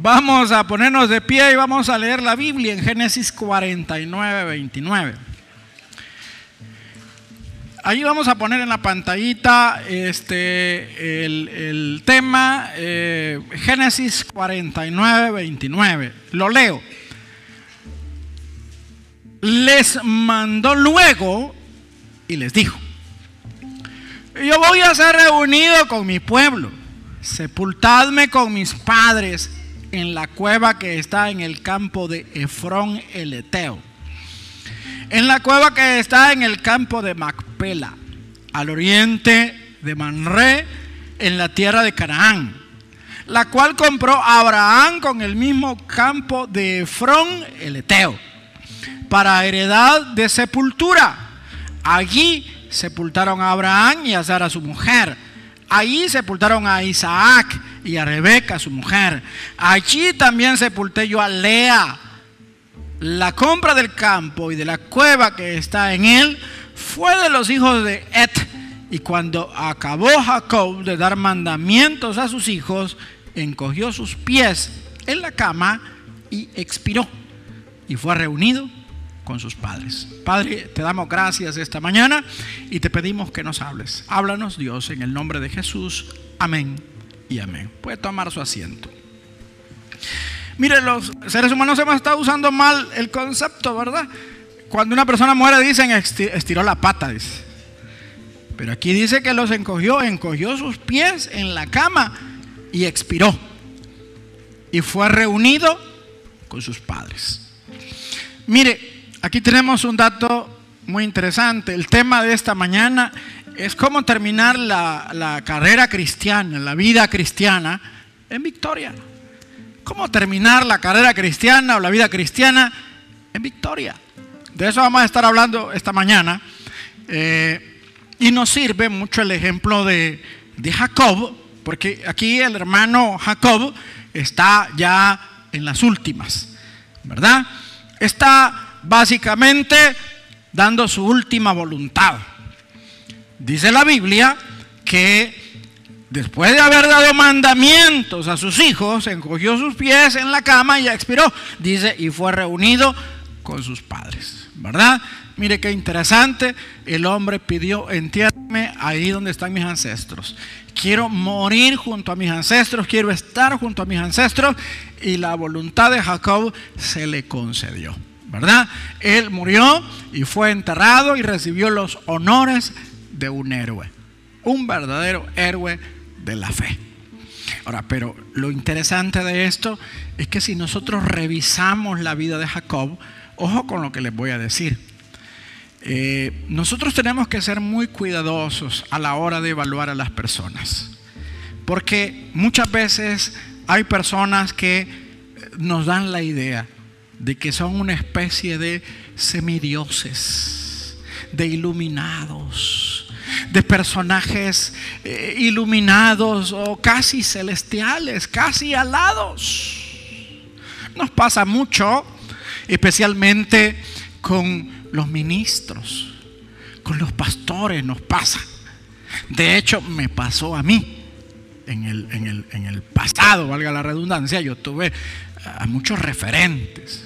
Vamos a ponernos de pie y vamos a leer la Biblia en Génesis 49, 29. Ahí vamos a poner en la pantallita este, el, tema eh, Génesis 49, 29. Lo leo. Les mandó luego y les dijo, yo voy a ser reunido con mi pueblo, sepultadme con mis padres en la cueva que está en el campo de Efrón el Eteo, en la cueva que está en el campo de Macpela, al oriente de Manré, en la tierra de Canaán, la cual compró Abraham con el mismo campo de Efrón el Eteo, para heredad de sepultura. Allí sepultaron a Abraham y a Sara su mujer. Allí sepultaron a Isaac y a Rebeca, su mujer. Allí también sepulté yo a Lea. La compra del campo y de la cueva que está en él fue de los hijos de Et. Y cuando acabó Jacob de dar mandamientos a sus hijos, encogió sus pies en la cama y expiró. Y fue reunido con sus padres. Padre, te damos gracias esta mañana y te pedimos que nos hables. Háblanos Dios en el nombre de Jesús. Amén y amén. Puede tomar su asiento. Mire, los seres humanos hemos estado usando mal el concepto, ¿verdad? Cuando una persona muere dicen estiró la pata, dice. Pero aquí dice que los encogió, encogió sus pies en la cama y expiró. Y fue reunido con sus padres. Mire, aquí tenemos un dato muy interesante. El tema de esta mañana es cómo terminar la, carrera cristiana, la vida cristiana en victoria. Cómo terminar la carrera cristiana o la vida cristiana en victoria. De eso vamos a estar hablando esta mañana. Eh, y nos sirve mucho el ejemplo de, de Jacob, porque aquí el hermano Jacob está ya en las últimas, ¿verdad? Está básicamente dando su última voluntad. Dice la Biblia que después de haber dado mandamientos a sus hijos, encogió sus pies en la cama y expiró. Dice, y fue reunido con sus padres. ¿Verdad? Mire qué interesante. El hombre pidió, entiérrame ahí donde están mis ancestros. Quiero morir junto a mis ancestros, quiero estar junto a mis ancestros. Y la voluntad de Jacob se le concedió. ¿Verdad? Él murió y fue enterrado y recibió los honores de un héroe, un verdadero héroe de la fe. Ahora, pero lo interesante de esto es que si nosotros revisamos la vida de Jacob, ojo con lo que les voy a decir. Eh, nosotros tenemos que ser muy cuidadosos a la hora de evaluar a las personas. Porque muchas veces hay personas que nos dan la idea de que son una especie de semidioses, de iluminados, de personajes eh, iluminados o casi celestiales, casi alados. Nos pasa mucho, especialmente con los ministros, con los pastores, nos pasa. De hecho, me pasó a mí. En el, en el, en el pasado, valga la redundancia, yo tuve a muchos referentes,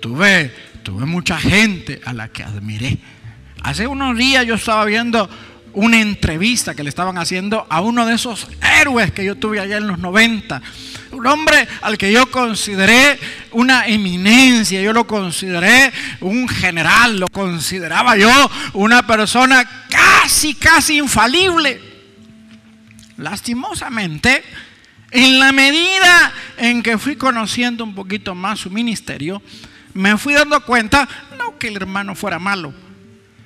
tuve, tuve mucha gente a la que admiré. Hace unos días yo estaba viendo una entrevista que le estaban haciendo a uno de esos héroes que yo tuve allá en los 90. Un hombre al que yo consideré una eminencia, yo lo consideré un general, lo consideraba yo una persona casi, casi infalible. Lastimosamente, en la medida en que fui conociendo un poquito más su ministerio, me fui dando cuenta, no que el hermano fuera malo,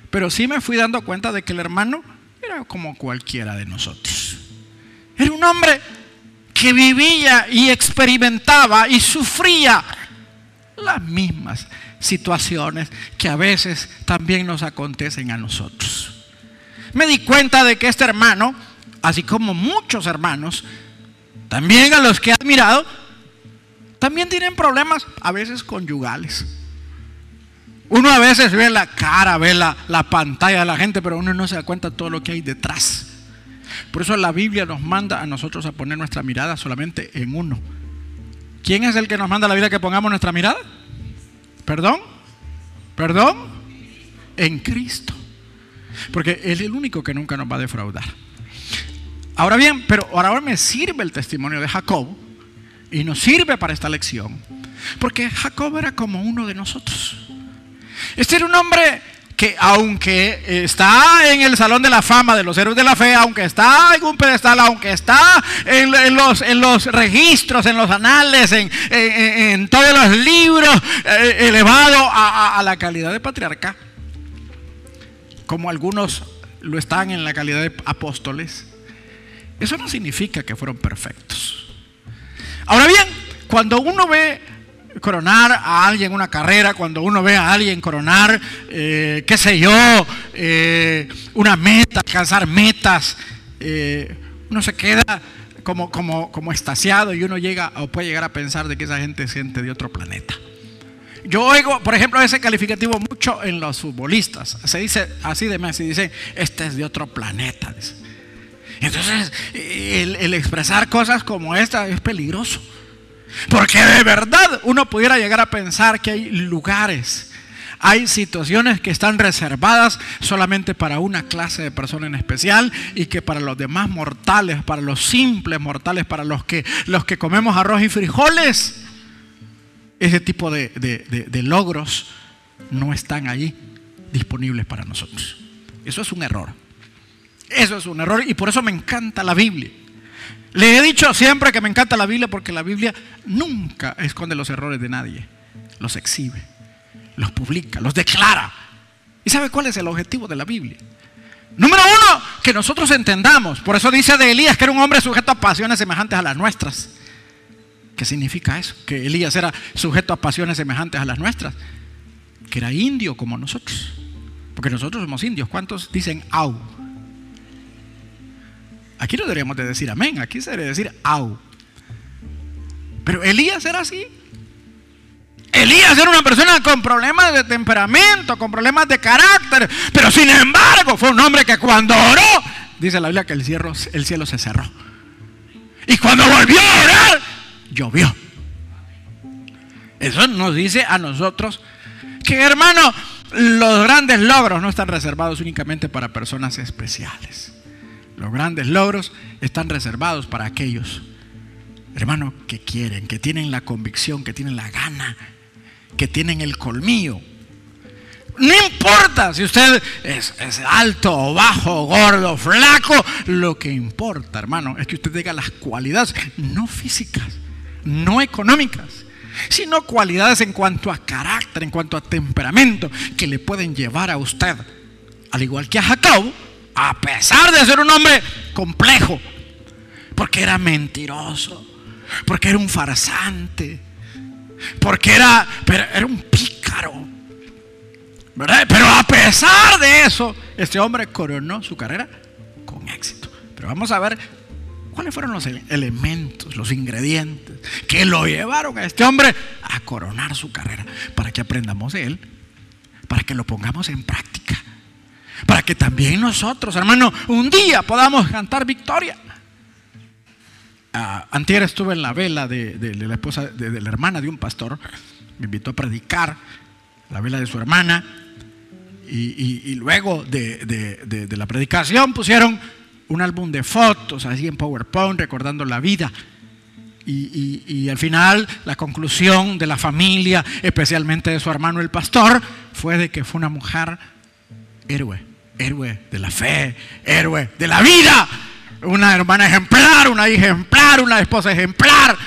pero sí me fui dando cuenta de que el hermano era como cualquiera de nosotros. Era un hombre que vivía y experimentaba y sufría las mismas situaciones que a veces también nos acontecen a nosotros. Me di cuenta de que este hermano, así como muchos hermanos, también a los que he admirado, también tienen problemas a veces conyugales. Uno a veces ve la cara, ve la, pantalla de la gente, pero uno no se da cuenta de todo lo que hay detrás. Por eso la Biblia nos manda a nosotros a poner nuestra mirada solamente en uno, ¿Quién es el que nos manda la vida que pongamos nuestra mirada? ¿Perdón? ¿Perdón? En Cristo. Porque Él es el único que nunca nos va a defraudar. Ahora bien, pero ahora me sirve el testimonio de Jacob y nos sirve para esta lección. Porque Jacob era como uno de nosotros. Este era un hombre que aunque está en el salón de la fama de los héroes de la fe, aunque está en un pedestal, aunque está en, los, registros, en los anales, en, todos los libros, eh, elevado a, la calidad de patriarca, como algunos lo están en la calidad de apóstoles, eso no significa que fueron perfectos. Ahora bien, cuando uno ve coronar a alguien una carrera, cuando uno ve a alguien coronar, eh, qué sé yo, eh, una meta, alcanzar metas, eh, uno se queda como, como, como estasiado y uno llega o puede llegar a pensar de que esa gente siente de otro planeta. Yo oigo, por ejemplo, ese calificativo mucho en los futbolistas. Se dice así de Messi, dice, este es de otro planeta. Entonces, el expresar cosas como esta es peligroso. Porque de verdad uno pudiera llegar a pensar que hay lugares, hay situaciones que están reservadas solamente para una clase de persona en especial y que para los demás mortales, para los simples mortales, para los que, los que comemos arroz y frijoles, ese tipo de, de logros no están allí disponibles para nosotros. Eso es un error. Eso es un error y por eso me encanta la Biblia. Le he dicho siempre que me encanta la Biblia porque la Biblia nunca esconde los errores de nadie. Los exhibe, los publica, los declara. ¿Y sabe cuál es el objetivo de la Biblia? Número uno, que nosotros entendamos. Por eso dice de Elías que era un hombre sujeto a pasiones semejantes a las nuestras. ¿Qué significa eso? Que Elías era sujeto a pasiones semejantes a las nuestras. Que era indio como nosotros. Porque nosotros somos indios. ¿Cuántos dicen au? Aquí no deberíamos de decir amén, aquí se debe decir au. Pero Elías era así. Elías era una persona con problemas de temperamento, con problemas de carácter, pero sin embargo fue un hombre que cuando oró, dice la Biblia que el cielo, el cielo se cerró. Y cuando volvió a orar, llovió. Eso nos dice a nosotros que hermano, los grandes logros no están reservados únicamente para personas especiales. Los grandes logros están reservados para aquellos, hermanos, que quieren, que tienen la convicción, que tienen la gana, que tienen el colmillo. No importa si usted es, alto bajo, gordo, flaco, lo que importa, hermano, es que usted tenga las cualidades, no físicas, no económicas, sino cualidades en cuanto a carácter, en cuanto a temperamento, que le pueden llevar a usted, al igual que a Jacob, a pesar de ser un hombre complejo, porque era mentiroso, porque era un farsante, porque era, era un pícaro. Pero a pesar de eso, este hombre coronó su carrera con éxito. Pero vamos a ver cuáles fueron los elementos, los ingredientes que lo llevaron a este hombre a coronar su carrera, para que aprendamos de él, para que lo pongamos en práctica para que también nosotros, hermano, un día podamos cantar victoria. Uh, antier estuve en la vela de, la esposa, de, la hermana de un pastor, me invitó a predicar la vela de su hermana y, luego de, la predicación pusieron un álbum de fotos así en PowerPoint recordando la vida. Y, y, al final la conclusión de la familia, especialmente de su hermano el pastor, fue de que fue una mujer héroe héroe de la fe, héroe de la vida, una hermana ejemplar, una hija ejemplar, una esposa ejemplar.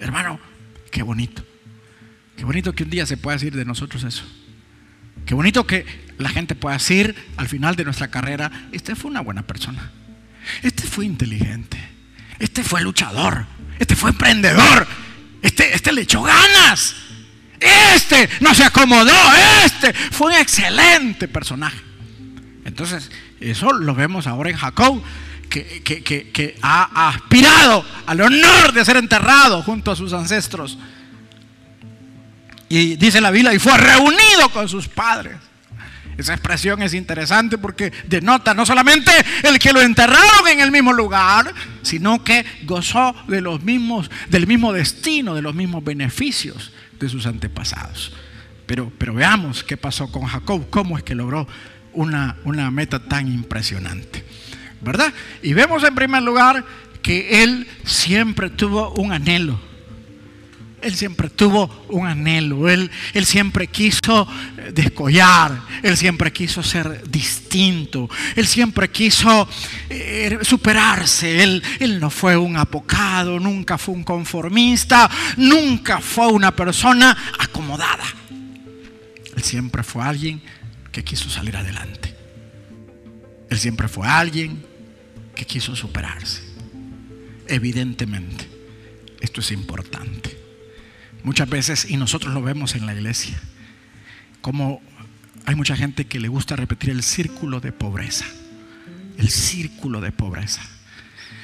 Hermano, qué bonito. Qué bonito que un día se pueda decir de nosotros eso. Qué bonito que la gente pueda decir al final de nuestra carrera, este fue una buena persona. Este fue inteligente. Este fue luchador. Este fue emprendedor. Este, este le echó ganas. Este no se acomodó. Este fue un excelente personaje. Entonces, eso lo vemos ahora en Jacob, que, ha aspirado al honor de ser enterrado junto a sus ancestros. Y dice la Biblia, y fue reunido con sus padres. Esa expresión es interesante porque denota no solamente el que lo enterraron en el mismo lugar, sino que gozó de los mismos, del mismo destino, de los mismos beneficios de sus antepasados. Pero, pero veamos qué pasó con Jacob, cómo es que logró una, una meta tan impresionante. ¿Verdad? Y vemos en primer lugar que él siempre tuvo un anhelo él siempre tuvo un anhelo, él, él siempre quiso eh, descollar, él siempre quiso ser distinto, él siempre quiso eh, superarse, él, él no fue un apocado, nunca fue un conformista, nunca fue una persona acomodada. Él siempre fue alguien que quiso salir adelante. Él siempre fue alguien que quiso superarse. Evidentemente, esto es importante. Muchas veces, y nosotros lo vemos en la iglesia, como hay mucha gente que le gusta repetir el círculo de pobreza. El círculo de pobreza.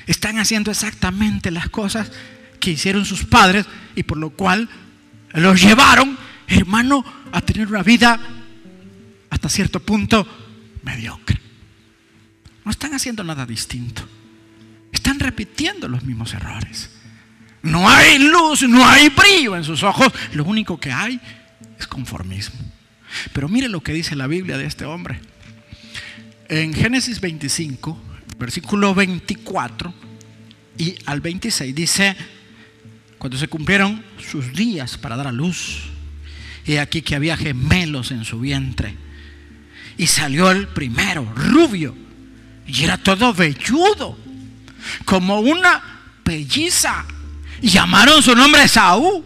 Están haciendo exactamente las cosas que hicieron sus padres y por lo cual los llevaron, hermano, a tener una vida hasta cierto punto mediocre. No están haciendo nada distinto. Están repitiendo los mismos errores. No hay luz, no hay brillo en sus ojos. Lo único que hay es conformismo. Pero mire lo que dice la Biblia de este hombre. En Génesis 25, versículo 24 y al 26 dice, cuando se cumplieron sus días para dar a luz, y aquí que había gemelos en su vientre, y salió el primero, rubio, y era todo velludo, como una pelliza y llamaron su nombre Saúl.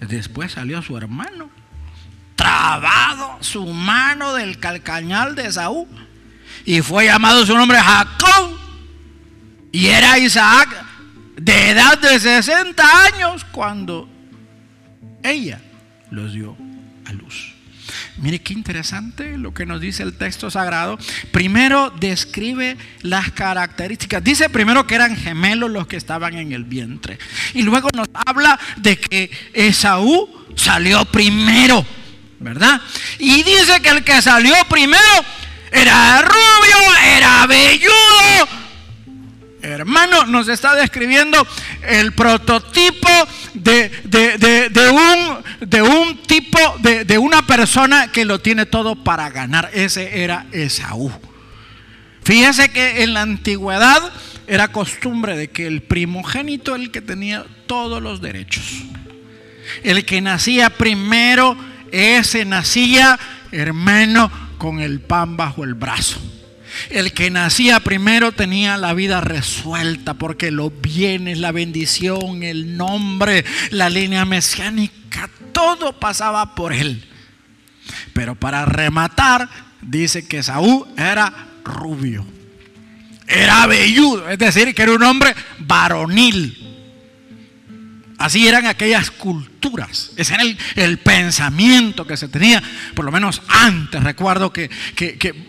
Después salió su hermano, trabado su mano del calcañal de Saúl. Y fue llamado su nombre Jacob. Y era Isaac de edad de 60 años cuando ella los dio. Mire qué interesante lo que nos dice el texto sagrado. Primero describe las características. Dice primero que eran gemelos los que estaban en el vientre. Y luego nos habla de que Esaú salió primero, ¿verdad? Y dice que el que salió primero era rubio, era velludo, Hermano, nos está describiendo el prototipo de, un, de un, tipo, de, una persona que lo tiene todo para ganar. Ese era Esaú. Fíjese que en la antigüedad era costumbre de que el primogénito el que tenía todos los derechos. El que nacía primero, ese nacía, hermano, con el pan bajo el brazo. El que nacía primero tenía la vida resuelta porque los bienes, la bendición, el nombre, la línea mesiánica, todo pasaba por él. Pero para rematar, dice que Saúl era rubio, era velludo, es decir, que era un hombre varonil. Así eran aquellas culturas. Ese era el, pensamiento que se tenía, por lo menos antes. Recuerdo que,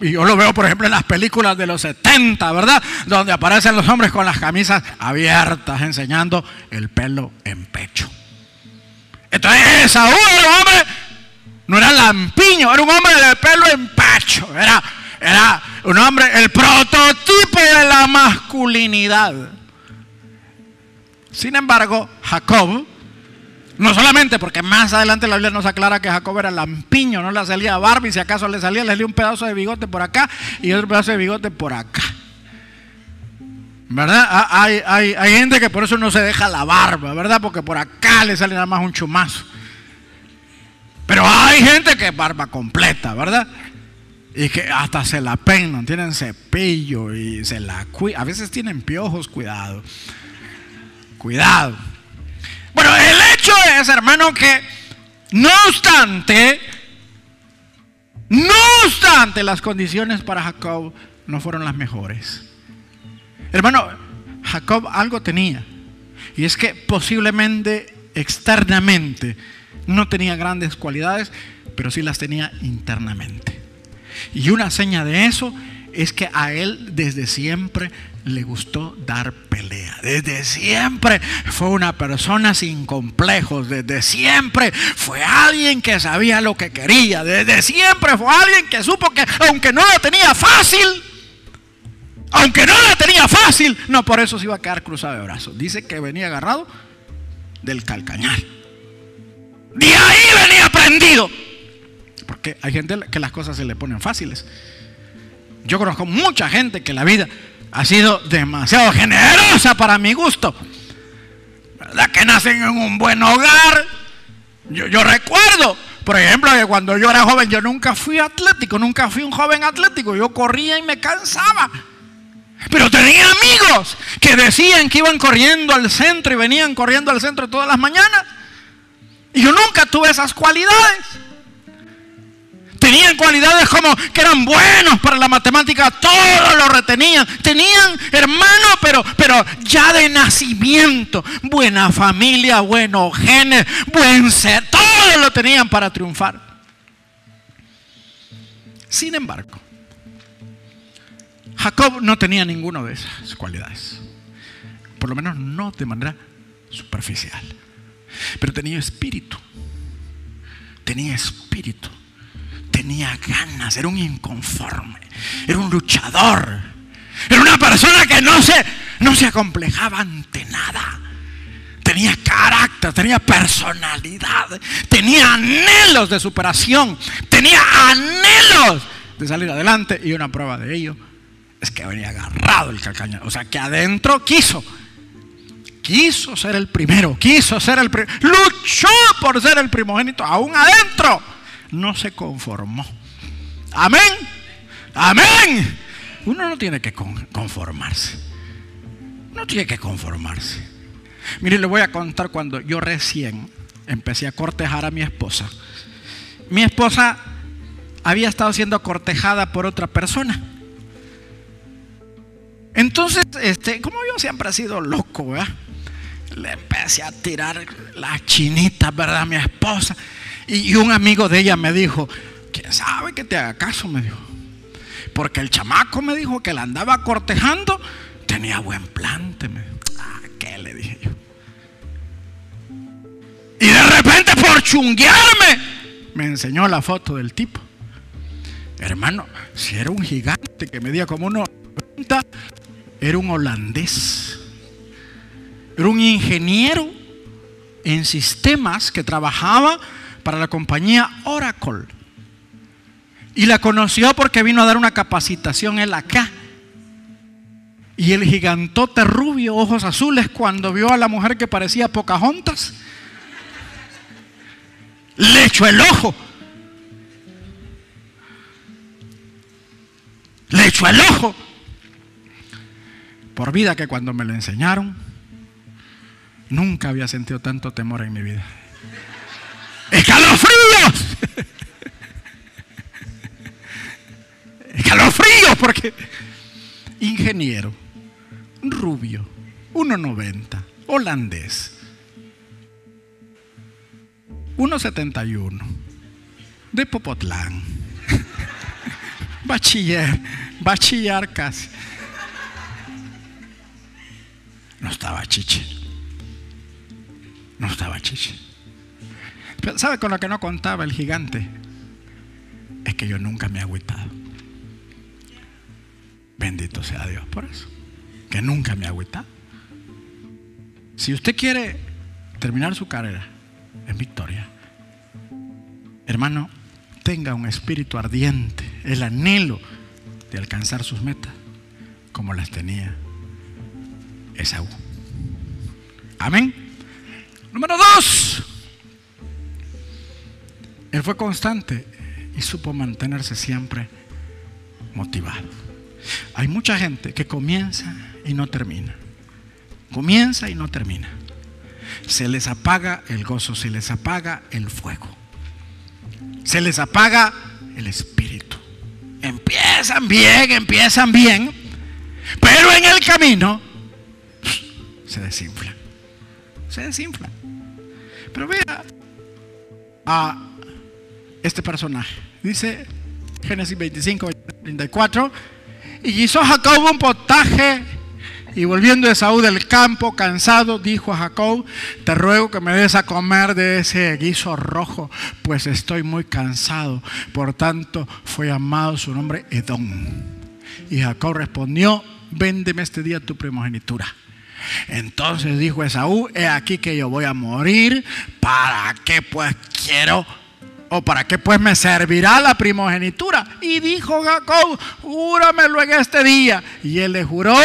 yo lo veo, por ejemplo, en las películas de los 70, ¿verdad? Donde aparecen los hombres con las camisas abiertas, enseñando el pelo en pecho. Entonces, Saúl era un hombre, no era lampiño, era un hombre de pelo en pecho. Era, era un hombre, el prototipo de la masculinidad. Sin embargo, Jacob, no solamente porque más adelante la Biblia nos aclara que Jacob era lampiño, no le salía barba y si acaso le salía, le salía un pedazo de bigote por acá y otro pedazo de bigote por acá. ¿Verdad? Ah, hay, hay, gente que por eso no se deja la barba, ¿verdad? Porque por acá le sale nada más un chumazo. Pero hay gente que es barba completa, ¿verdad? Y que hasta se la peinan, tienen cepillo y se la cuidan. A veces tienen piojos, cuidado. Cuidado. Bueno, el hecho es, hermano, que no obstante, no obstante, las condiciones para Jacob no fueron las mejores. Hermano, Jacob algo tenía. Y es que posiblemente externamente no tenía grandes cualidades, pero sí las tenía internamente. Y una seña de eso es que a él desde siempre le gustó dar pelea. Desde siempre fue una persona sin complejos. Desde siempre fue alguien que sabía lo que quería. Desde siempre fue alguien que supo que aunque no lo tenía fácil, Aunque no la tenía fácil, no por eso se iba a quedar cruzado de brazos. Dice que venía agarrado del calcañal. De ahí venía prendido. Porque hay gente que las cosas se le ponen fáciles. Yo conozco mucha gente que la vida ha sido demasiado generosa para mi gusto. ¿Verdad que nacen en un buen hogar? Yo, yo recuerdo, por ejemplo, que cuando yo era joven yo nunca fui atlético, nunca fui un joven atlético. Yo corría y me cansaba. Pero tenía amigos que decían que iban corriendo al centro y venían corriendo al centro todas las mañanas. Y yo nunca tuve esas cualidades. Tenían cualidades como que eran buenos para la matemática, todo lo retenían. Tenían hermanos, pero, pero ya de nacimiento, buena familia, buenos genes, buen ser, todo lo tenían para triunfar. Sin embargo, Jacob no tenía ninguna de esas cualidades. Por lo menos no de manera superficial. Pero tenía espíritu. Tenía espíritu. Tenía ganas. Era un inconforme. Era un luchador. Era una persona que no se, no se acomplejaba ante nada. Tenía carácter, tenía personalidad, tenía anhelos de superación, tenía anhelos de salir adelante y una prueba de ello es que venía agarrado el calcañal. O sea, que adentro quiso. Quiso ser el primero, quiso ser el primero. Luchó por ser el primogénito, aún adentro. No se conformó. Amén. Amén. Uno no tiene que conformarse. No tiene que conformarse. Mire, le voy a contar cuando yo recién empecé a cortejar a mi esposa. Mi esposa había estado siendo cortejada por otra persona. Entonces, este, como yo siempre he sido loco, ¿verdad? le empecé a tirar las chinitas, ¿verdad? A mi esposa. Y, un amigo de ella me dijo, ¿quién sabe que te haga caso? Me dijo. Porque el chamaco me dijo que la andaba cortejando, tenía buen plante. Me dijo. Ah, ¿qué le dije yo? Y de repente por chunguearme, me enseñó la foto del tipo. Hermano, si era un gigante que medía como unos era un holandés. Era un ingeniero en sistemas que trabajaba para la compañía Oracle. Y la conoció porque vino a dar una capacitación él acá. Y el gigantote rubio, ojos azules, cuando vio a la mujer que parecía Pocahontas, le echó el ojo. Le echó el ojo. Por vida que cuando me lo enseñaron, nunca había sentido tanto temor en mi vida. ¡Escalofríos! ¡Escalofríos! Porque ingeniero, rubio, 1,90, holandés, 1,71, de Popotlán, bachiller, bachiller casi. No estaba chiche. No estaba chiche. ¿Sabe con lo que no contaba el gigante? Es que yo nunca me he agüitado. Bendito sea Dios por eso. Que nunca me he agüitado. Si usted quiere terminar su carrera en victoria, hermano, tenga un espíritu ardiente, el anhelo de alcanzar sus metas, como las tenía Esaú. Amén. Número dos. Él fue constante y supo mantenerse siempre motivado. Hay mucha gente que comienza y no termina. Comienza y no termina. Se les apaga el gozo, se les apaga el fuego. Se les apaga el espíritu. Empiezan bien, empiezan bien, pero en el camino se desinfla. Se desinfla. Pero vea a este personaje. Dice Génesis 25, 34. Y hizo Jacob un potaje. Y volviendo de Saúl del campo, cansado, dijo a Jacob, te ruego que me des a comer de ese guiso rojo, pues estoy muy cansado. Por tanto, fue llamado su nombre Edom. Y Jacob respondió, véndeme este día tu primogenitura. Entonces dijo Esaú, he aquí que yo voy a morir, ¿para qué pues quiero? ¿O para qué pues me servirá la primogenitura? Y dijo Jacob, júramelo en este día. Y él le juró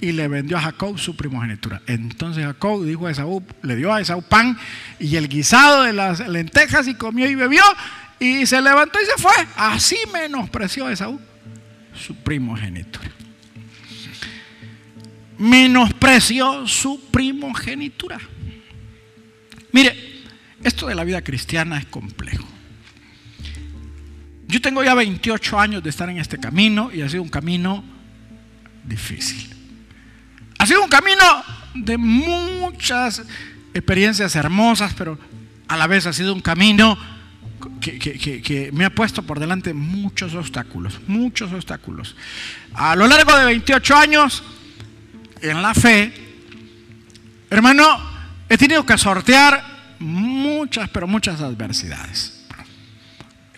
y le vendió a Jacob su primogenitura. Entonces Jacob dijo a Esaú, le dio a Esaú pan y el guisado de las lentejas y comió y bebió y se levantó y se fue. Así menospreció Esaú su primogenitura. Menospreció su primogenitura. Mire, esto de la vida cristiana es complejo. Yo tengo ya 28 años de estar en este camino y ha sido un camino difícil. Ha sido un camino de muchas experiencias hermosas, pero a la vez ha sido un camino que, me ha puesto por delante muchos obstáculos, muchos obstáculos. A lo largo de 28 años en la fe, hermano, he tenido que sortear muchas, pero muchas adversidades.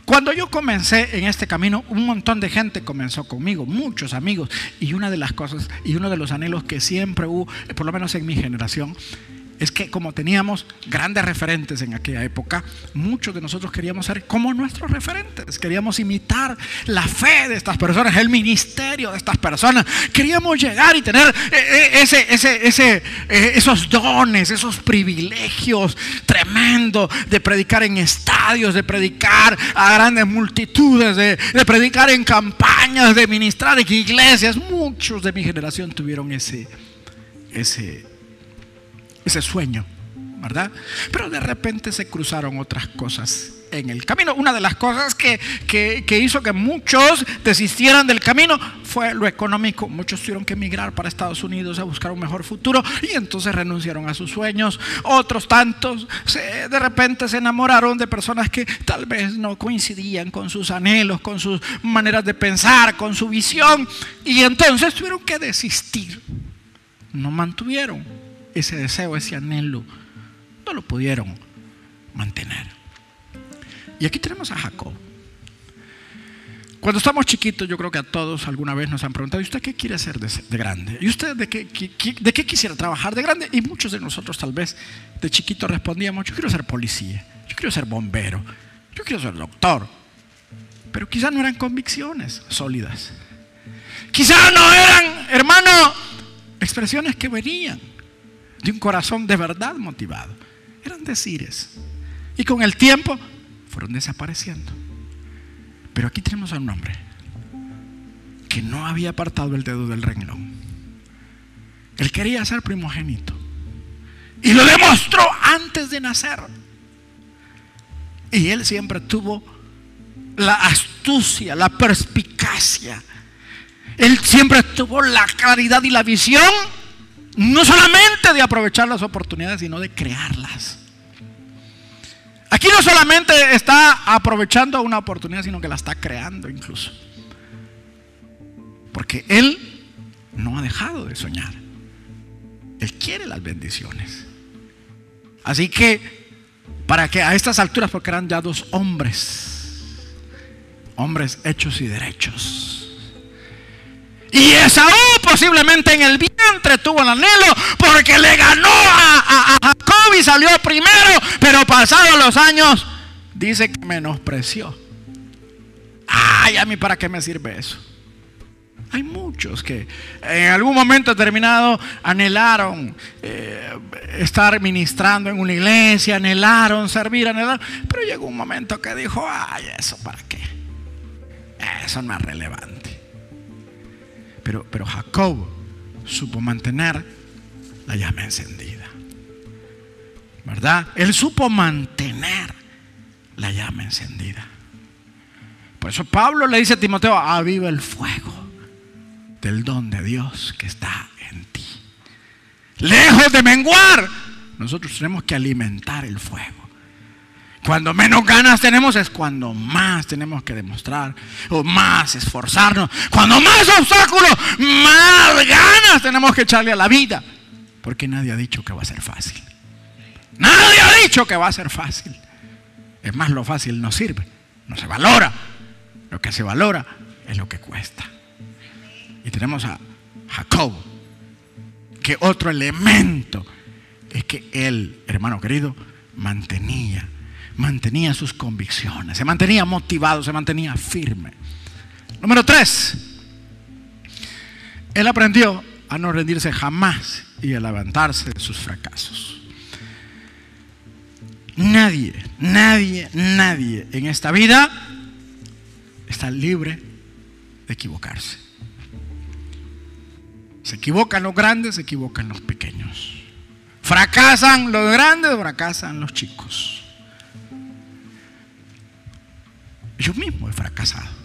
Cuando yo comencé en este camino, un montón de gente comenzó conmigo, muchos amigos, y una de las cosas y uno de los anhelos que siempre hubo, por lo menos en mi generación, es que como teníamos grandes referentes en aquella época, muchos de nosotros queríamos ser como nuestros referentes, queríamos imitar la fe de estas personas, el ministerio de estas personas, queríamos llegar y tener eh, eh, ese, ese, ese, eh, esos dones, esos privilegios tremendos de predicar en estadios, de predicar a grandes multitudes, de, predicar en campañas, de ministrar en iglesias. Muchos de mi generación tuvieron ese, ese ese sueño, ¿verdad? Pero de repente se cruzaron otras cosas en el camino. Una de las cosas que, que, hizo que muchos desistieran del camino fue lo económico. Muchos tuvieron que emigrar para Estados Unidos a buscar un mejor futuro y entonces renunciaron a sus sueños. Otros tantos de repente se enamoraron de personas que tal vez no coincidían con sus anhelos, con sus maneras de pensar, con su visión y entonces tuvieron que desistir. No mantuvieron ese deseo, ese anhelo, no lo pudieron mantener. Y aquí tenemos a Jacob. Cuando estamos chiquitos, yo creo que a todos alguna vez nos han preguntado, ¿y usted qué quiere hacer de, grande? ¿Y usted de qué, de qué quisiera trabajar de grande? Y muchos de nosotros tal vez de chiquito respondíamos, yo quiero ser policía, yo quiero ser bombero, yo quiero ser doctor. Pero quizás no eran convicciones sólidas. Quizás no eran, hermano, expresiones que venían de un corazón de verdad motivado. Eran decires. Y con el tiempo fueron desapareciendo. Pero aquí tenemos a un hombre que no había apartado el dedo del renglón. Él quería ser primogénito. Y lo demostró antes de nacer. Y él siempre tuvo la astucia, la perspicacia. Él siempre tuvo la claridad y la visión no solamente de aprovechar las oportunidades, sino de crearlas. Aquí no solamente está aprovechando una oportunidad, sino que la está creando incluso. Porque Él no ha dejado de soñar. Él quiere las bendiciones. Así que, para que a estas alturas, porque eran ya dos hombres, hombres hechos y derechos, y Esaú posiblemente en el vientre tuvo el anhelo porque le ganó a, Jacob y salió primero, pero pasados los años dice que menospreció. Ay, a mí para qué me sirve eso. Hay muchos que en algún momento determinado anhelaron eh, estar ministrando en una iglesia, anhelaron servir, anhelaron, pero llegó un momento que dijo, ay, eso para qué. Eso no es relevante. Pero, pero Jacob supo mantener la llama encendida. ¿Verdad? Él supo mantener la llama encendida. Por eso Pablo le dice a Timoteo, aviva el fuego del don de Dios que está en ti. Lejos de menguar, nosotros tenemos que alimentar el fuego. Cuando menos ganas tenemos es cuando más tenemos que demostrar o más esforzarnos. Cuando más obstáculos, más ganas tenemos que echarle a la vida. Porque nadie ha dicho que va a ser fácil. Nadie ha dicho que va a ser fácil. Es más, lo fácil no sirve, no se valora. Lo que se valora es lo que cuesta. Y tenemos a Jacob. Que otro elemento es que él, hermano querido, mantenía, mantenía sus convicciones, se mantenía motivado, se mantenía firme. Número tres, él aprendió a no rendirse jamás y a levantarse de sus fracasos. Nadie, nadie, nadie en esta vida está libre de equivocarse. Se equivocan los grandes, se equivocan los pequeños. Fracasan los grandes, fracasan los chicos. Yo mismo he fracasado.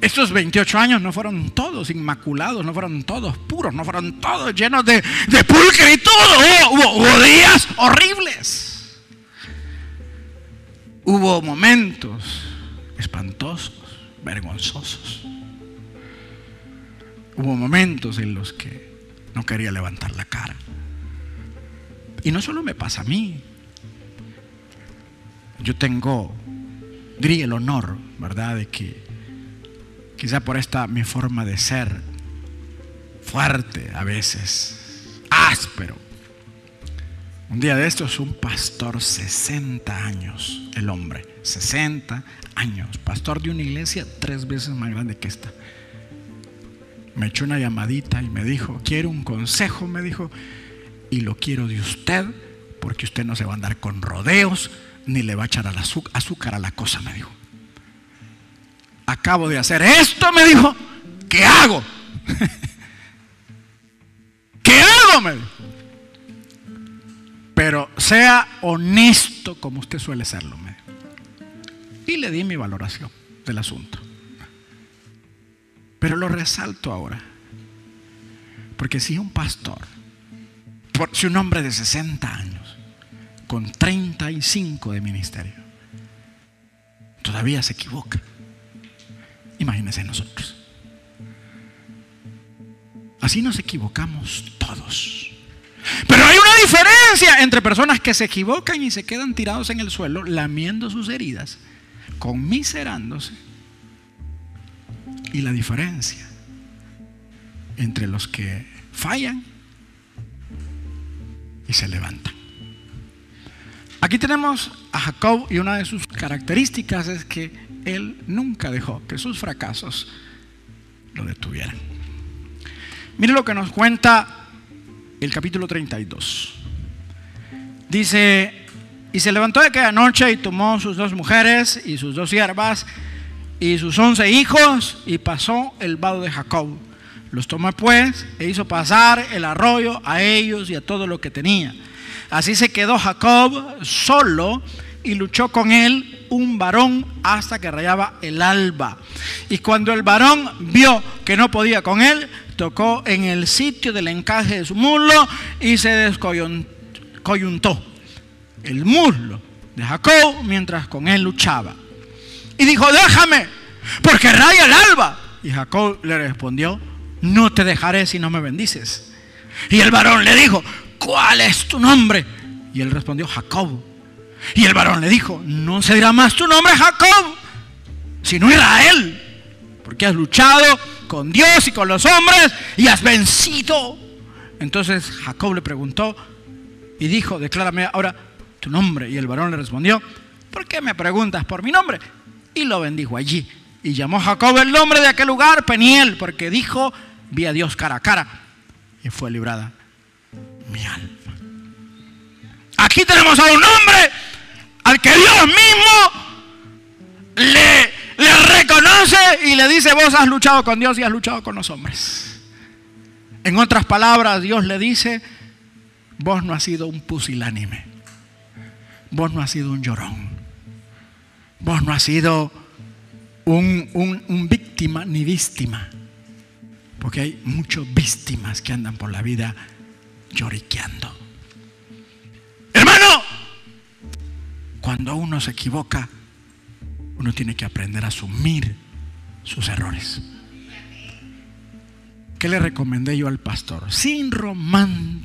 Estos 28 años no fueron todos inmaculados, no fueron todos puros, no fueron todos llenos de, de y todo. hubo días horribles. Hubo momentos espantosos, vergonzosos. Hubo momentos en los que no quería levantar la cara. Y no solo me pasa a mí. Yo tengo, diría el honor, ¿verdad?, de que quizá por esta mi forma de ser, fuerte a veces, áspero. Un día de estos, un pastor, 60 años, el hombre, 60 años, pastor de una iglesia tres veces más grande que esta. Me echó una llamadita y me dijo, quiero un consejo, me dijo, y lo quiero de usted, porque usted no se va a andar con rodeos, ni le va a echar azúcar a la cosa, me dijo acabo de hacer esto, me dijo, ¿qué hago? ¿Qué hago? Me dijo. Pero sea honesto como usted suele serlo. Y le di mi valoración del asunto. Pero lo resalto ahora. Porque si un pastor, si un hombre de 60 años, con 35 de ministerio, todavía se equivoca. Imagínense nosotros. Así nos equivocamos todos. Pero hay una diferencia entre personas que se equivocan y se quedan tirados en el suelo, lamiendo sus heridas, conmiserándose. Y la diferencia entre los que fallan y se levantan. Aquí tenemos a Jacob y una de sus características es que él nunca dejó que sus fracasos lo detuvieran. Mire lo que nos cuenta el capítulo 32. Dice, y se levantó de aquella noche y tomó sus dos mujeres y sus dos siervas y sus once hijos y pasó el vado de Jacob. Los tomó pues e hizo pasar el arroyo a ellos y a todo lo que tenía. Así se quedó Jacob solo y luchó con él un varón hasta que rayaba el alba. Y cuando el varón vio que no podía con él, tocó en el sitio del encaje de su muslo y se descoyuntó el muslo de Jacob mientras con él luchaba. Y dijo, déjame, porque raya el alba. Y Jacob le respondió, no te dejaré si no me bendices. Y el varón le dijo, ¿cuál es tu nombre? Y él respondió, Jacob. Y el varón le dijo, no se dirá más tu nombre Jacob, sino Israel, porque has luchado con Dios y con los hombres y has vencido. Entonces Jacob le preguntó y dijo, declárame ahora tu nombre. Y el varón le respondió, ¿por qué me preguntas por mi nombre? Y lo bendijo allí. Y llamó Jacob el nombre de aquel lugar Peniel, porque dijo, vi a Dios cara a cara y fue librada mi alma. Aquí tenemos a un hombre al que Dios mismo le, reconoce y le dice, vos has luchado con Dios y has luchado con los hombres. En otras palabras, Dios le dice, vos no has sido un pusilánime, vos no has sido un llorón, vos no has sido un, un víctima ni víctima, porque hay muchas víctimas que andan por la vida lloriqueando. Hermano, cuando uno se equivoca, uno tiene que aprender a asumir sus errores. ¿Qué le recomendé yo al pastor? Sin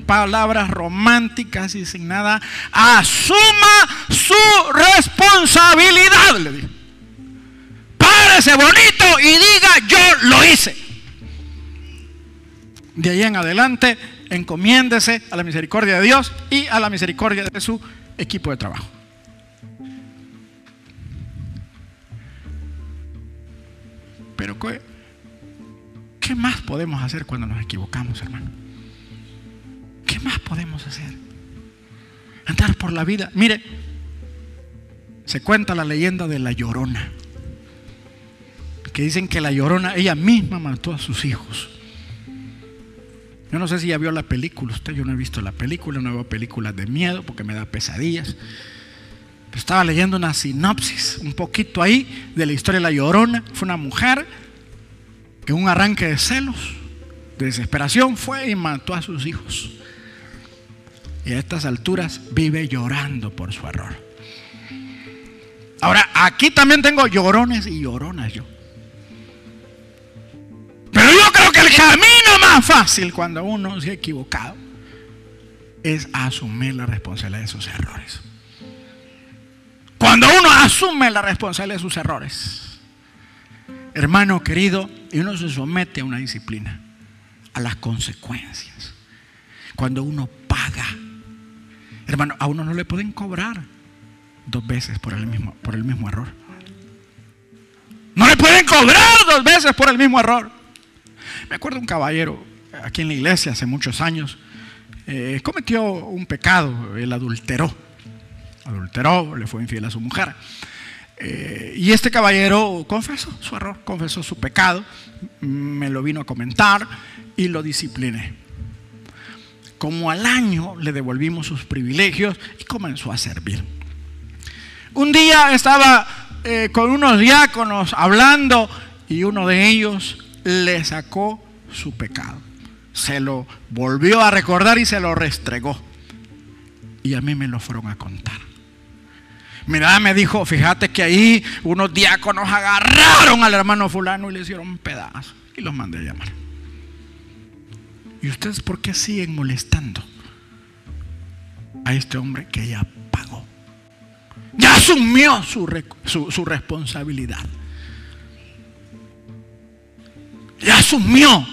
palabras románticas y sin nada, asuma su responsabilidad, le. Párese bonito y diga, yo lo hice. De ahí en adelante, encomiéndese a la misericordia de Dios y a la misericordia de su equipo de trabajo. Pero ¿qué, qué más podemos hacer cuando nos equivocamos, hermano? ¿Qué más podemos hacer? Andar por la vida. Mire, se cuenta la leyenda de la llorona. Que dicen que la llorona, ella misma mató a sus hijos. Yo no sé si ya vio la película, usted yo no he visto la película, no veo películas de miedo porque me da pesadillas. Estaba leyendo una sinopsis, un poquito ahí, de la historia de la llorona. Fue una mujer que un arranque de celos, de desesperación, fue y mató a sus hijos. Y a estas alturas vive llorando por su error. Ahora, aquí también tengo llorones y lloronas yo. Pero yo creo que el camino más fácil cuando uno se ha equivocado es asumir la responsabilidad de sus errores. Cuando uno asume la responsabilidad de sus errores, hermano querido, y uno se somete a una disciplina, a las consecuencias. Cuando uno paga, hermano, a uno no le pueden cobrar dos veces por el mismo, por el mismo error. No le pueden cobrar dos veces por el mismo error. Me acuerdo un caballero aquí en la iglesia hace muchos años, eh, cometió un pecado, él adulteró. Adulteró, le fue infiel a su mujer. Eh, y este caballero confesó su error, confesó su pecado, me lo vino a comentar y lo discipliné. Como al año le devolvimos sus privilegios y comenzó a servir. Un día estaba eh, con unos diáconos hablando y uno de ellos le sacó su pecado. Se lo volvió a recordar y se lo restregó. Y a mí me lo fueron a contar. Mira, me dijo, fíjate que ahí unos diáconos agarraron al hermano fulano y le hicieron un pedazo. Y los mandé a llamar. ¿Y ustedes por qué siguen molestando a este hombre que ya pagó? Ya asumió su, su, responsabilidad. Ya asumió.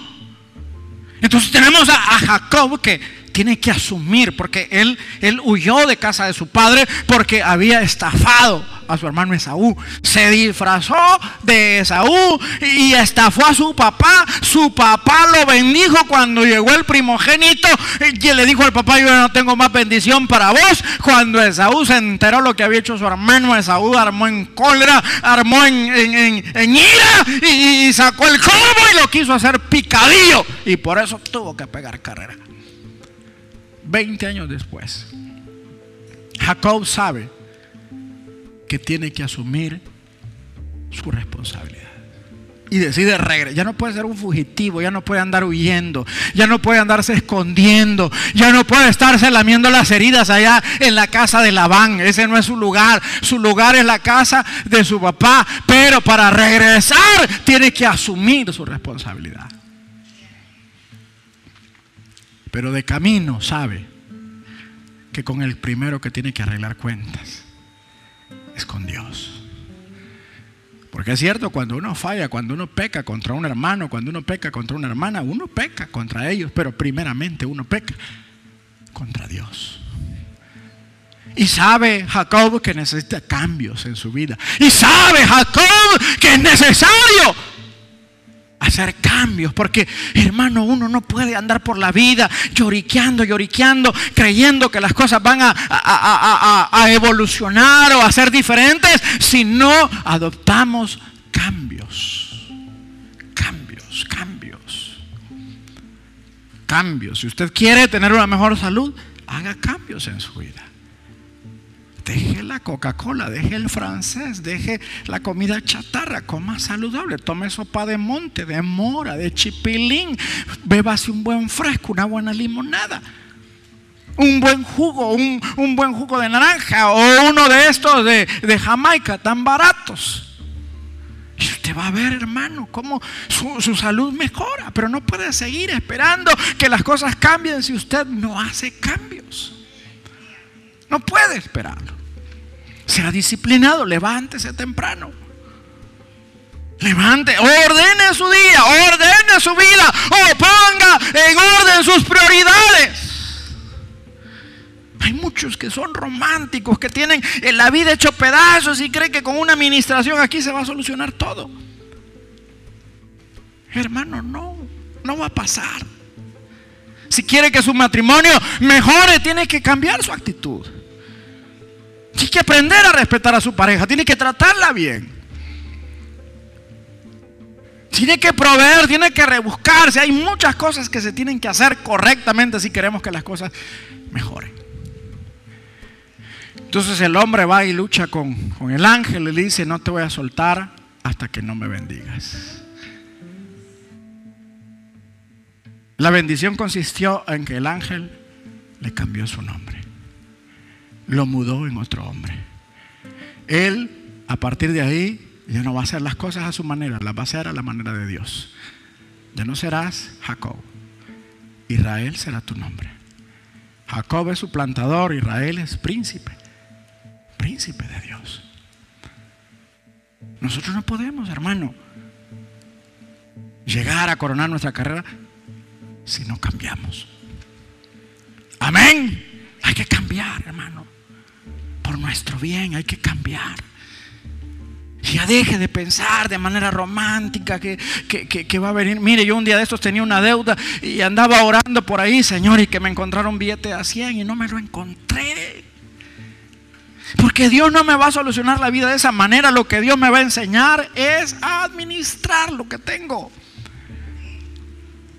Entonces tenemos a, a Jacob que tiene que asumir, porque él, él huyó de casa de su padre porque había estafado a su hermano Esaú. Se disfrazó de Esaú y estafó a su papá. Su papá lo bendijo cuando llegó el primogénito y le dijo al papá, yo no tengo más bendición para vos. Cuando Esaú se enteró lo que había hecho su hermano, Esaú armó en cólera, armó en, ira y, sacó el corvo y lo quiso hacer picadillo. Y por eso tuvo que pegar carrera. 20 años después, Jacob sabe que tiene que asumir su responsabilidad. Y decide regresar. Ya no puede ser un fugitivo, ya no puede andar huyendo, ya no puede andarse escondiendo, ya no puede estarse lamiendo las heridas allá en la casa de Labán. Ese no es su lugar. Su lugar es la casa de su papá. Pero para regresar tiene que asumir su responsabilidad. Pero de camino sabe que con el primero que tiene que arreglar cuentas es con Dios. Porque es cierto, cuando uno falla, cuando uno peca contra un hermano, cuando uno peca contra una hermana, uno peca contra ellos, pero primeramente uno peca contra Dios. Y sabe Jacob que necesita cambios en su vida. Y sabe Jacob que es necesario hacer cambios, porque hermano, uno no puede andar por la vida lloriqueando, lloriqueando, creyendo que las cosas van a, a, evolucionar o a ser diferentes si no adoptamos cambios, cambios, cambios, cambios. Si usted quiere tener una mejor salud, haga cambios en su vida. Deje la Coca-Cola, deje el francés, deje la comida chatarra, coma saludable, tome sopa de monte, de mora, de chipilín, bébase un buen fresco, una buena limonada, un buen jugo, un, buen jugo de naranja o uno de estos de, Jamaica tan baratos. Y usted va a ver, hermano, cómo su, su, salud mejora. Pero no puede seguir esperando que las cosas cambien si usted no hace cambios. No puede esperarlo. Sea disciplinado, levántese temprano. Levante, ordene su día, ordene su vida, o ponga en orden sus prioridades. Hay muchos que son románticos, que tienen la vida hecho pedazos y creen que con una administración aquí se va a solucionar todo. Hermano, no, no va a pasar. Si quiere que su matrimonio mejore, tiene que cambiar su actitud. Tiene que aprender a respetar a su pareja, tiene que tratarla bien. Tiene que proveer, tiene que rebuscarse. Hay muchas cosas que se tienen que hacer correctamente si queremos que las cosas mejoren. Entonces el hombre va y lucha con, con el ángel y le dice, no te voy a soltar hasta que no me bendigas. La bendición consistió en que el ángel le cambió su nombre. Lo mudó en otro hombre. Él, a partir de ahí, ya no va a hacer las cosas a su manera, las va a hacer a la manera de Dios. Ya no serás Jacob. Israel será tu nombre. Jacob es su plantador, Israel es príncipe. Príncipe de Dios. Nosotros no podemos, hermano, llegar a coronar nuestra carrera si no cambiamos. Amén. Hay que cambiar, hermano. Por nuestro bien hay que cambiar. Ya deje de pensar de manera romántica que, que, va a venir. Mire, yo un día de estos tenía una deuda y andaba orando por ahí, Señor, y que me encontraron billete a 100 y no me lo encontré. Porque Dios no me va a solucionar la vida de esa manera. Lo que Dios me va a enseñar es administrar lo que tengo.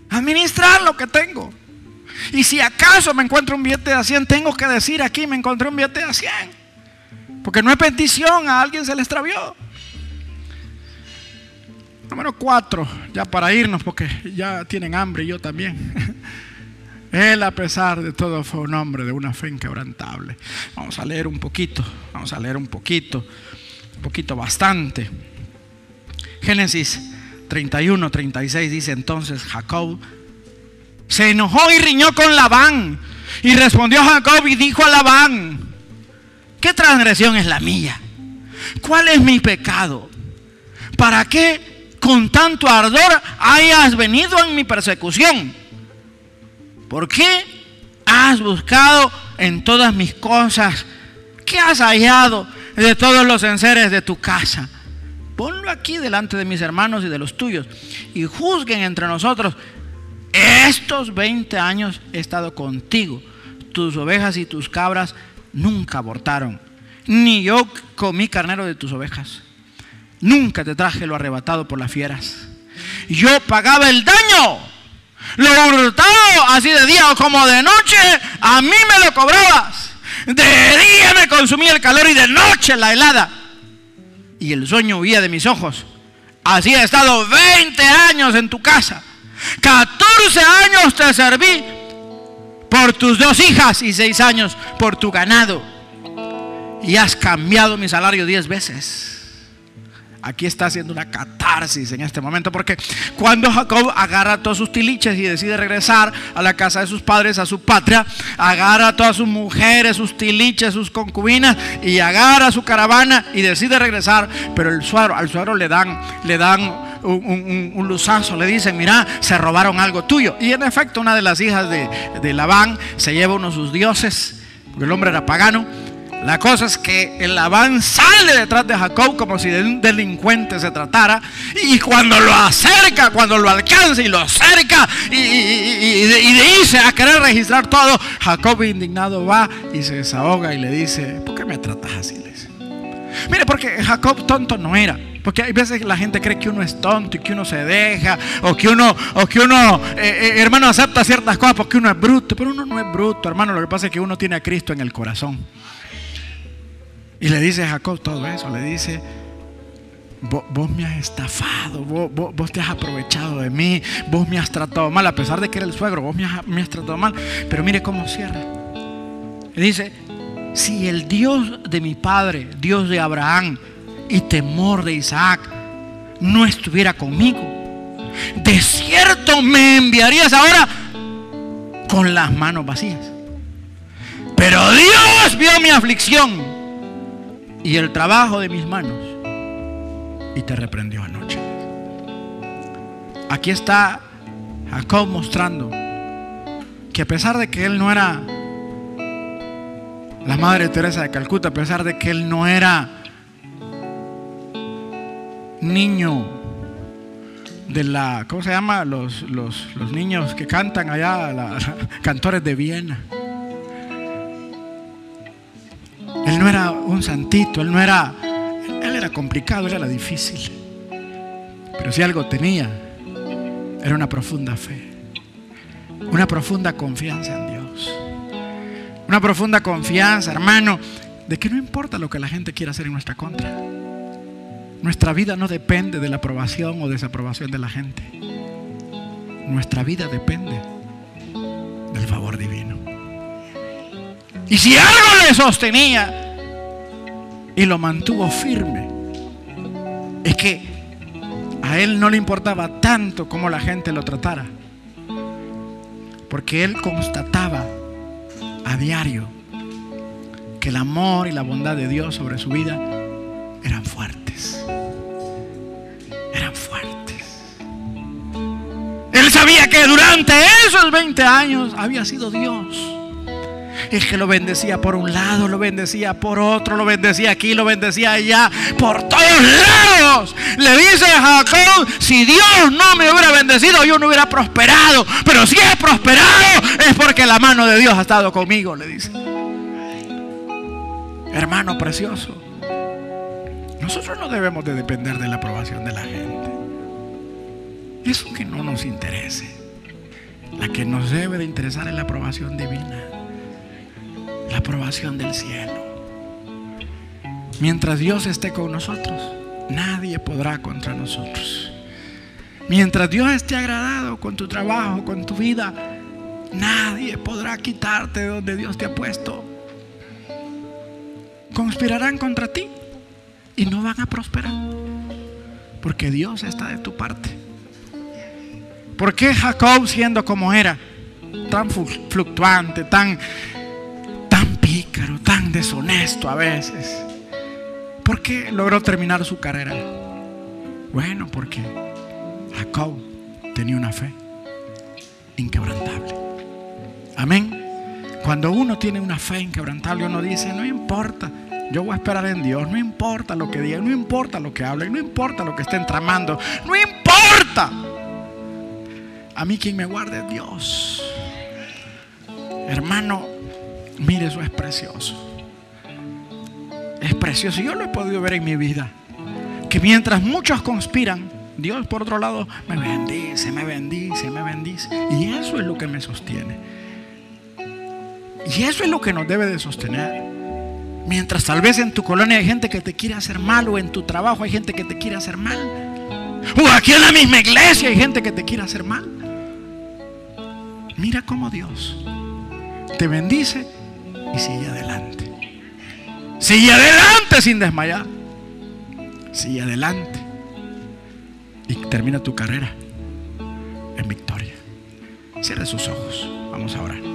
Administrar lo que tengo. Y si acaso me encuentro un billete de 100, tengo que decir aquí me encontré un billete de 100. Porque no es petición, a alguien se le extravió. Número cuatro, ya para irnos, porque ya tienen hambre y yo también. Él, a pesar de todo, fue un hombre de una fe inquebrantable. Vamos a leer un poquito, vamos a leer un poquito, un poquito bastante. Génesis 31, 36 dice entonces Jacob se enojó y riñó con Labán. Y respondió Jacob y dijo a Labán, ¿qué transgresión es la mía? ¿Cuál es mi pecado? ¿Para qué con tanto ardor hayas venido en mi persecución? ¿Por qué has buscado en todas mis cosas? ¿Qué has hallado de todos los enseres de tu casa? Ponlo aquí delante de mis hermanos y de los tuyos y juzguen entre nosotros. Estos 20 años he estado contigo. Tus ovejas y tus cabras nunca abortaron. Ni yo comí carnero de tus ovejas. Nunca te traje lo arrebatado por las fieras. Yo pagaba el daño. Lo hurtado, así de día o como de noche, a mí me lo cobrabas. De día me consumía el calor y de noche la helada. Y el sueño huía de mis ojos. Así he estado 20 años en tu casa. 14 años te serví por tus dos hijas y 6 años por tu ganado. Y has cambiado mi salario 10 veces. Aquí está haciendo una catarsis en este momento, porque cuando Jacob agarra todos sus tiliches y decide regresar a la casa de sus padres, a su patria, agarra a todas sus mujeres, sus tiliches, sus concubinas y agarra su caravana y decide regresar, pero el suegro, al suegro le dan, le dan un, un, luzazo, le dicen, mira, se robaron algo tuyo. Y en efecto, una de las hijas de, de Labán se lleva uno de sus dioses, porque el hombre era pagano la cosa es que el Labán sale detrás de Jacob como si de un delincuente se tratara. Y cuando lo acerca, cuando lo alcanza y lo acerca y, dice a querer registrar todo, Jacob indignado va y se desahoga y le dice, ¿por qué me tratas así? Mire, porque Jacob tonto no era. Porque hay veces que la gente cree que uno es tonto y que uno se deja, o que uno, o que uno, eh, eh, hermano, acepta ciertas cosas porque uno es bruto. Pero uno no es bruto, hermano. Lo que pasa es que uno tiene a Cristo en el corazón. Y le dice a Jacob todo eso, le dice, vos, me has estafado, vos, te has aprovechado de mí, vos me has tratado mal, a pesar de que era el suegro, vos me has, tratado mal. Pero mire cómo cierra. Dice, si el Dios de mi padre, Dios de Abraham y temor de Isaac, no estuviera conmigo, de cierto me enviarías ahora con las manos vacías. Pero Dios vio mi aflicción y el trabajo de mis manos y te reprendió anoche. aquí está Jacob mostrando que a pesar de que él no era la Madre Teresa de Calcuta, a pesar de que él no era niño de la, ¿cómo se llama? Los, los, niños que cantan allá, cantores de Viena. Él no era un santito, él no era, él era complicado, él era difícil. Pero si algo tenía, era una profunda fe, una profunda confianza en Dios. Una profunda confianza, hermano, de que no importa lo que la gente quiera hacer en nuestra contra. Nuestra vida no depende de la aprobación o desaprobación de la gente. Nuestra vida depende del favor divino. Y si algo le sostenía y lo mantuvo firme, es que a él no le importaba tanto como la gente lo tratara. Porque él constataba a diario que el amor y la bondad de Dios sobre su vida eran fuertes. Eran fuertes. Él sabía que durante esos 20 años había sido Dios. Es que lo bendecía por un lado, lo bendecía por otro, lo bendecía aquí, lo bendecía allá, por todos lados. Le dice a Jacob, si Dios no me hubiera bendecido, yo no hubiera prosperado. Pero si he prosperado, es porque la mano de Dios ha estado conmigo, le dice. Hermano precioso, nosotros no debemos de depender de la aprobación de la gente. Eso que no nos interese. La que nos debe de interesar es la aprobación divina la aprobación del cielo. Mientras Dios esté con nosotros, nadie podrá contra nosotros. Mientras Dios esté agradado con tu trabajo, con tu vida, nadie podrá quitarte de donde Dios te ha puesto. Conspirarán contra ti y no van a prosperar. Porque Dios está de tu parte. ¿Por qué Jacob siendo como era? Tan fluctuante, tan tan deshonesto a veces. ¿Por qué logró terminar su carrera? Bueno, porque Jacob tenía una fe inquebrantable. Amén. Cuando uno tiene una fe inquebrantable, uno dice, no importa, yo voy a esperar en Dios, no importa lo que diga, no importa lo que hable, no importa lo que estén tramando, no importa. A mí quien me guarde es Dios. Hermano, Mire, eso es precioso. Es precioso. Yo lo he podido ver en mi vida. Que mientras muchos conspiran, Dios por otro lado me bendice, me bendice, me bendice. Y eso es lo que me sostiene. Y eso es lo que nos debe de sostener. Mientras tal vez en tu colonia hay gente que te quiere hacer mal o en tu trabajo hay gente que te quiere hacer mal. O aquí en la misma iglesia hay gente que te quiere hacer mal. Mira cómo Dios te bendice y sigue adelante. Sigue adelante sin desmayar. Sigue adelante. Y termina tu carrera en victoria. Cierra sus ojos. Vamos a orar.